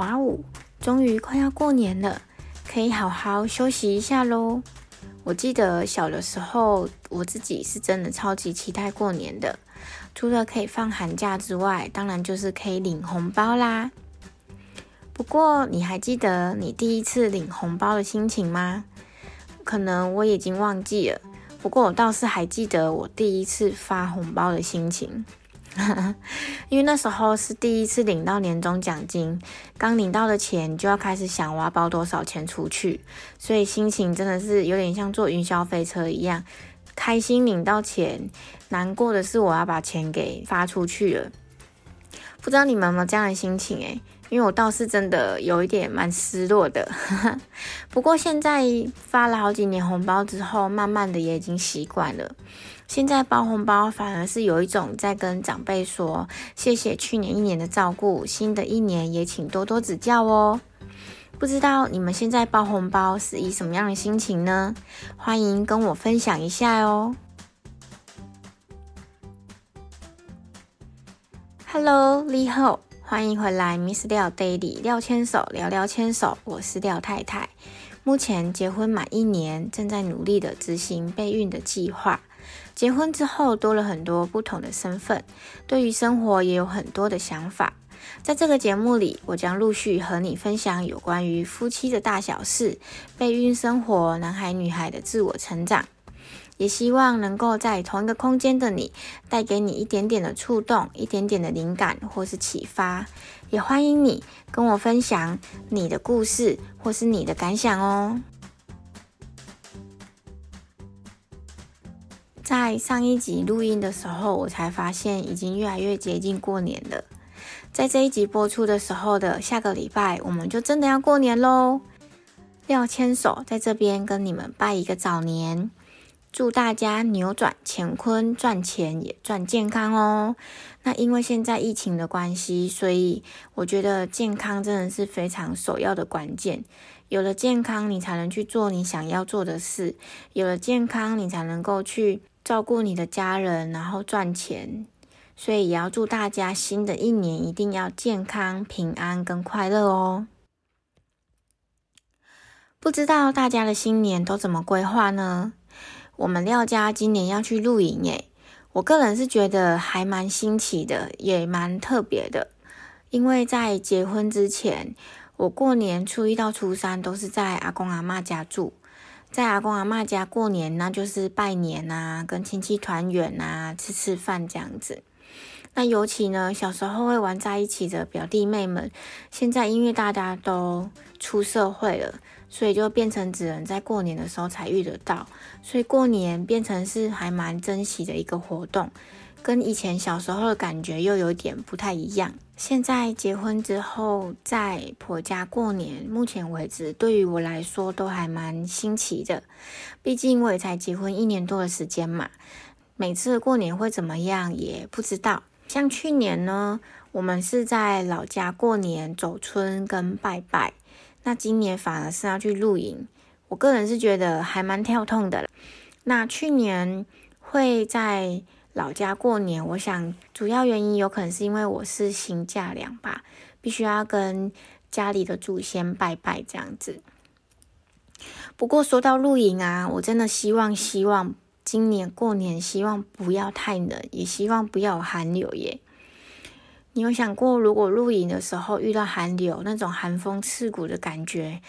哇哦，终于快要过年了，可以好好休息一下喽。我记得小的时候，我自己是真的超级期待过年的，除了可以放寒假之外，当然就是可以领红包啦。不过，你还记得你第一次领红包的心情吗？可能我已经忘记了，不过我倒是还记得我第一次发红包的心情。因为那时候是第一次领到年终奖金，刚领到的钱就要开始想我要包多少钱出去，所以心情真的是有点像坐云霄飞车一样，开心领到钱，难过的是我要把钱给发出去了。不知道你们有没有这样的心情诶？因为我倒是真的有一点蛮失落的，不过现在发了好几年红包之后，慢慢的也已经习惯了。现在包红包反而是有一种在跟长辈说谢谢去年一年的照顾，新的一年也请多多指教哦。不知道你们现在包红包是以什么样的心情呢？欢迎跟我分享一下哦。Hello，你好。欢迎回来，Miss 廖 Daily 廖牵手聊聊牵手，我是廖太太。目前结婚满一年，正在努力的执行备孕的计划。结婚之后多了很多不同的身份，对于生活也有很多的想法。在这个节目里，我将陆续和你分享有关于夫妻的大小事、备孕生活、男孩女孩的自我成长。也希望能够在同一个空间的你，带给你一点点的触动，一点点的灵感或是启发。也欢迎你跟我分享你的故事或是你的感想哦。在上一集录音的时候，我才发现已经越来越接近过年了。在这一集播出的时候的下个礼拜，我们就真的要过年喽。廖牵手在这边跟你们拜一个早年。祝大家扭转乾坤，赚钱也赚健康哦。那因为现在疫情的关系，所以我觉得健康真的是非常首要的关键。有了健康，你才能去做你想要做的事；有了健康，你才能够去照顾你的家人，然后赚钱。所以也要祝大家新的一年一定要健康、平安跟快乐哦。不知道大家的新年都怎么规划呢？我们廖家今年要去露营耶，我个人是觉得还蛮新奇的，也蛮特别的。因为在结婚之前，我过年初一到初三都是在阿公阿妈家住，在阿公阿妈家过年，那就是拜年啊，跟亲戚团圆啊，吃吃饭这样子。那尤其呢，小时候会玩在一起的表弟妹们，现在因为大家都出社会了。所以就变成只能在过年的时候才遇得到，所以过年变成是还蛮珍惜的一个活动，跟以前小时候的感觉又有点不太一样。现在结婚之后在婆家过年，目前为止对于我来说都还蛮新奇的，毕竟我也才结婚一年多的时间嘛，每次过年会怎么样也不知道。像去年呢，我们是在老家过年，走村跟拜拜。那今年反而是要去露营，我个人是觉得还蛮跳痛的。那去年会在老家过年，我想主要原因有可能是因为我是新嫁娘吧，必须要跟家里的祖先拜拜这样子。不过说到露营啊，我真的希望希望今年过年希望不要太冷，也希望不要有寒流耶。你有想过，如果露营的时候遇到寒流，那种寒风刺骨的感觉，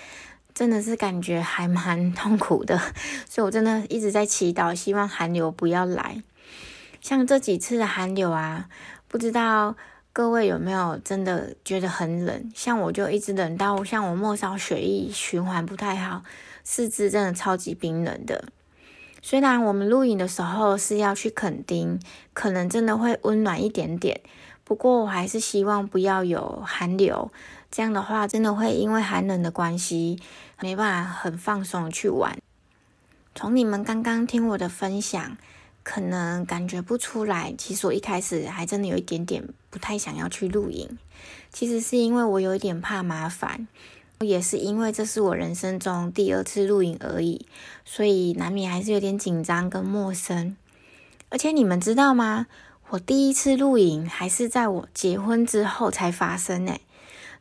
真的是感觉还蛮痛苦的。所以我真的一直在祈祷，希望寒流不要来。像这几次的寒流啊，不知道各位有没有真的觉得很冷？像我就一直冷到，像我末梢血液循环不太好，四肢真的超级冰冷的。虽然我们露营的时候是要去垦丁，可能真的会温暖一点点。不过我还是希望不要有寒流，这样的话真的会因为寒冷的关系，没办法很放松去玩。从你们刚刚听我的分享，可能感觉不出来，其实我一开始还真的有一点点不太想要去露营。其实是因为我有一点怕麻烦，也是因为这是我人生中第二次露营而已，所以难免还是有点紧张跟陌生。而且你们知道吗？我第一次露营还是在我结婚之后才发生呢。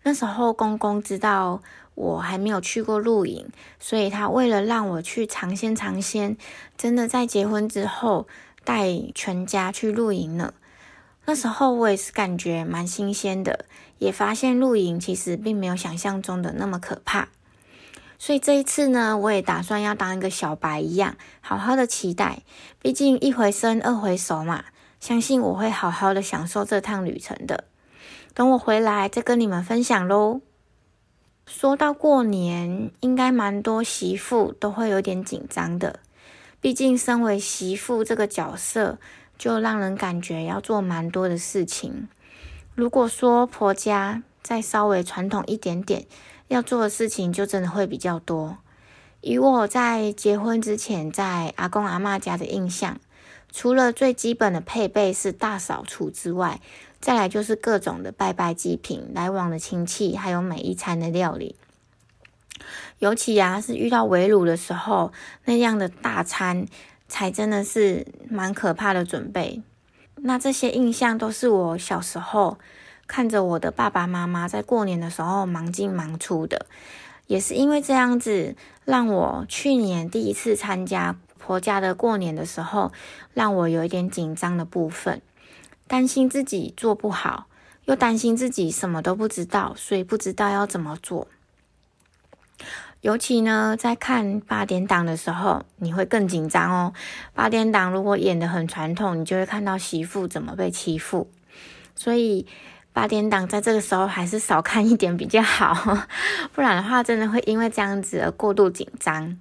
那时候公公知道我还没有去过露营，所以他为了让我去尝鲜尝鲜，真的在结婚之后带全家去露营了。那时候我也是感觉蛮新鲜的，也发现露营其实并没有想象中的那么可怕。所以这一次呢，我也打算要当一个小白一样，好好的期待。毕竟一回生二回熟嘛，相信我会好好的享受这趟旅程的。等我回来再跟你们分享喽。说到过年，应该蛮多媳妇都会有点紧张的，毕竟身为媳妇这个角色，就让人感觉要做蛮多的事情。如果说婆家再稍微传统一点点，要做的事情就真的会比较多。以我在结婚之前在阿公阿妈家的印象，除了最基本的配备是大扫除之外，再来就是各种的拜拜祭品，来往的亲戚，还有每一餐的料理。尤其啊，是遇到围炉的时候，那样的大餐，才真的是蛮可怕的准备。那这些印象都是我小时候看着我的爸爸妈妈在过年的时候忙进忙出的，也是因为这样子，让我去年第一次参加婆家的过年的时候，让我有一点紧张的部分。担心自己做不好，又担心自己什么都不知道，所以不知道要怎么做。尤其呢，在看八点档的时候，你会更紧张哦。八点档如果演的很传统，你就会看到媳妇怎么被欺负。所以八点档在这个时候还是少看一点比较好，不然的话，真的会因为这样子而过度紧张。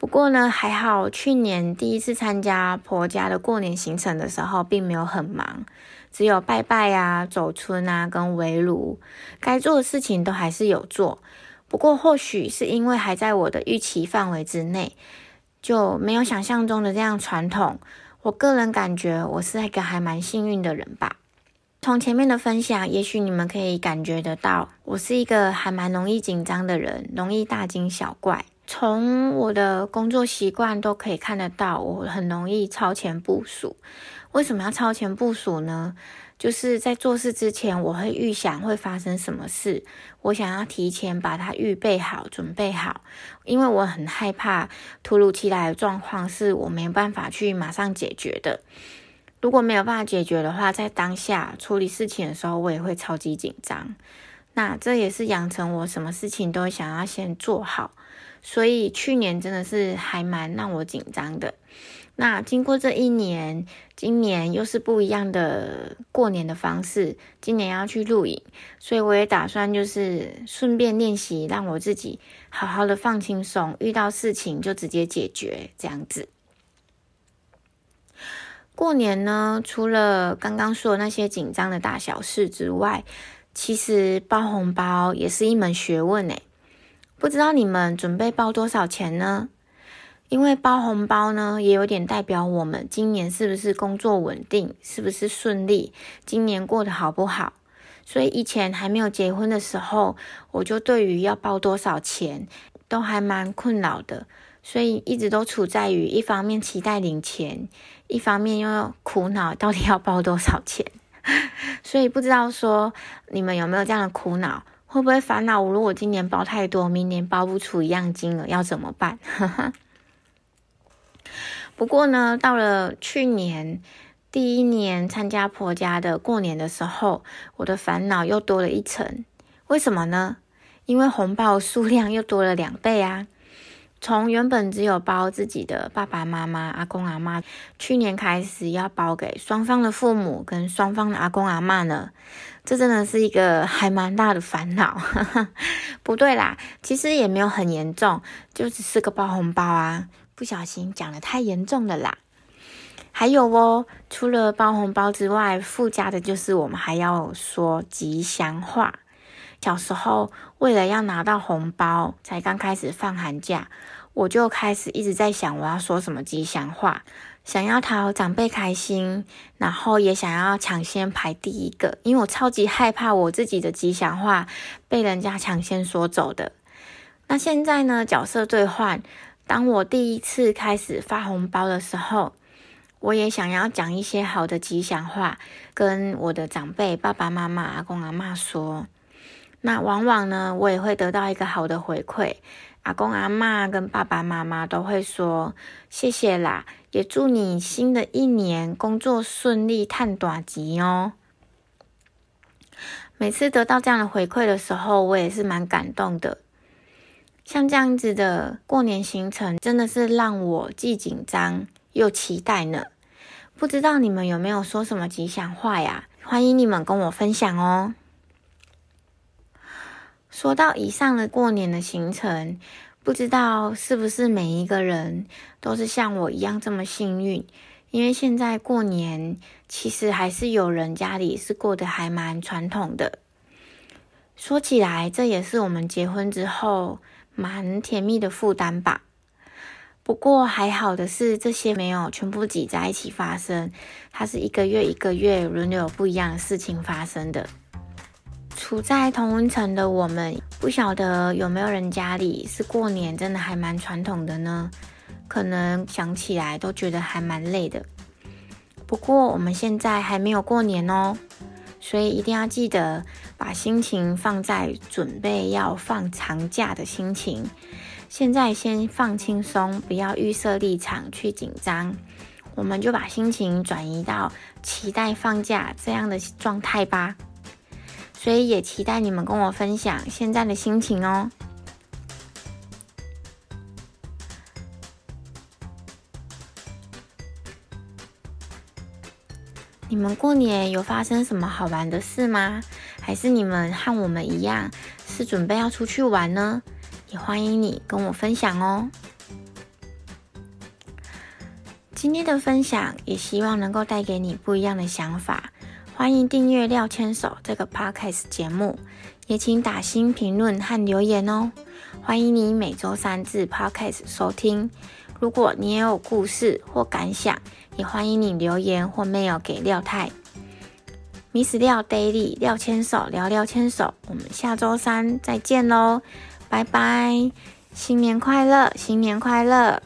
不过呢，还好，去年第一次参加婆家的过年行程的时候，并没有很忙，只有拜拜啊、走村啊、跟围炉，该做的事情都还是有做。不过或许是因为还在我的预期范围之内，就没有想象中的这样传统。我个人感觉我是一个还蛮幸运的人吧。从前面的分享，也许你们可以感觉得到，我是一个还蛮容易紧张的人，容易大惊小怪。从我的工作习惯都可以看得到，我很容易超前部署。为什么要超前部署呢？就是在做事之前，我会预想会发生什么事，我想要提前把它预备好、准备好，因为我很害怕突如其来的状况是我没办法去马上解决的。如果没有办法解决的话，在当下处理事情的时候，我也会超级紧张。那这也是养成我什么事情都想要先做好。所以去年真的是还蛮让我紧张的。那经过这一年，今年又是不一样的过年的方式。今年要去露营，所以我也打算就是顺便练习，让我自己好好的放轻松，遇到事情就直接解决这样子。过年呢，除了刚刚说的那些紧张的大小事之外，其实包红包也是一门学问诶。不知道你们准备包多少钱呢？因为包红包呢，也有点代表我们今年是不是工作稳定，是不是顺利，今年过得好不好。所以以前还没有结婚的时候，我就对于要包多少钱都还蛮困扰的，所以一直都处在于一方面期待领钱，一方面又苦恼到底要包多少钱。所以不知道说你们有没有这样的苦恼？会不会烦恼？我如果今年包太多，明年包不出一样金额，要怎么办？不过呢，到了去年第一年参加婆家的过年的时候，我的烦恼又多了一层。为什么呢？因为红包数量又多了两倍啊！从原本只有包自己的爸爸妈妈、阿公阿妈，去年开始要包给双方的父母跟双方的阿公阿妈呢，这真的是一个还蛮大的烦恼。不对啦，其实也没有很严重，就只是个包红包啊，不小心讲的太严重了啦。还有哦，除了包红包之外，附加的就是我们还要说吉祥话。小时候，为了要拿到红包，才刚开始放寒假，我就开始一直在想我要说什么吉祥话，想要讨长辈开心，然后也想要抢先排第一个，因为我超级害怕我自己的吉祥话被人家抢先说走的。那现在呢，角色兑换，当我第一次开始发红包的时候，我也想要讲一些好的吉祥话，跟我的长辈爸爸妈妈、阿公阿妈说。那往往呢，我也会得到一个好的回馈，阿公阿妈跟爸爸妈妈都会说谢谢啦，也祝你新的一年工作顺利，探短吉哦。每次得到这样的回馈的时候，我也是蛮感动的。像这样子的过年行程，真的是让我既紧张又期待呢。不知道你们有没有说什么吉祥话呀？欢迎你们跟我分享哦。说到以上的过年的行程，不知道是不是每一个人都是像我一样这么幸运？因为现在过年，其实还是有人家里是过得还蛮传统的。说起来，这也是我们结婚之后蛮甜蜜的负担吧。不过还好的是，这些没有全部挤在一起发生，它是一个月一个月轮流不一样的事情发生的。处在同温层的我们，不晓得有没有人家里是过年真的还蛮传统的呢？可能想起来都觉得还蛮累的。不过我们现在还没有过年哦，所以一定要记得把心情放在准备要放长假的心情。现在先放轻松，不要预设立场去紧张，我们就把心情转移到期待放假这样的状态吧。所以也期待你们跟我分享现在的心情哦。你们过年有发生什么好玩的事吗？还是你们和我们一样是准备要出去玩呢？也欢迎你跟我分享哦。今天的分享也希望能够带给你不一样的想法。欢迎订阅廖牵手这个 podcast 节目，也请打新评论和留言哦。欢迎你每周三至 podcast 收听。如果你也有故事或感想，也欢迎你留言或 mail 给廖太，Miss 廖 Daily 廖牵手聊聊牵手，我们下周三再见喽，拜拜，新年快乐，新年快乐。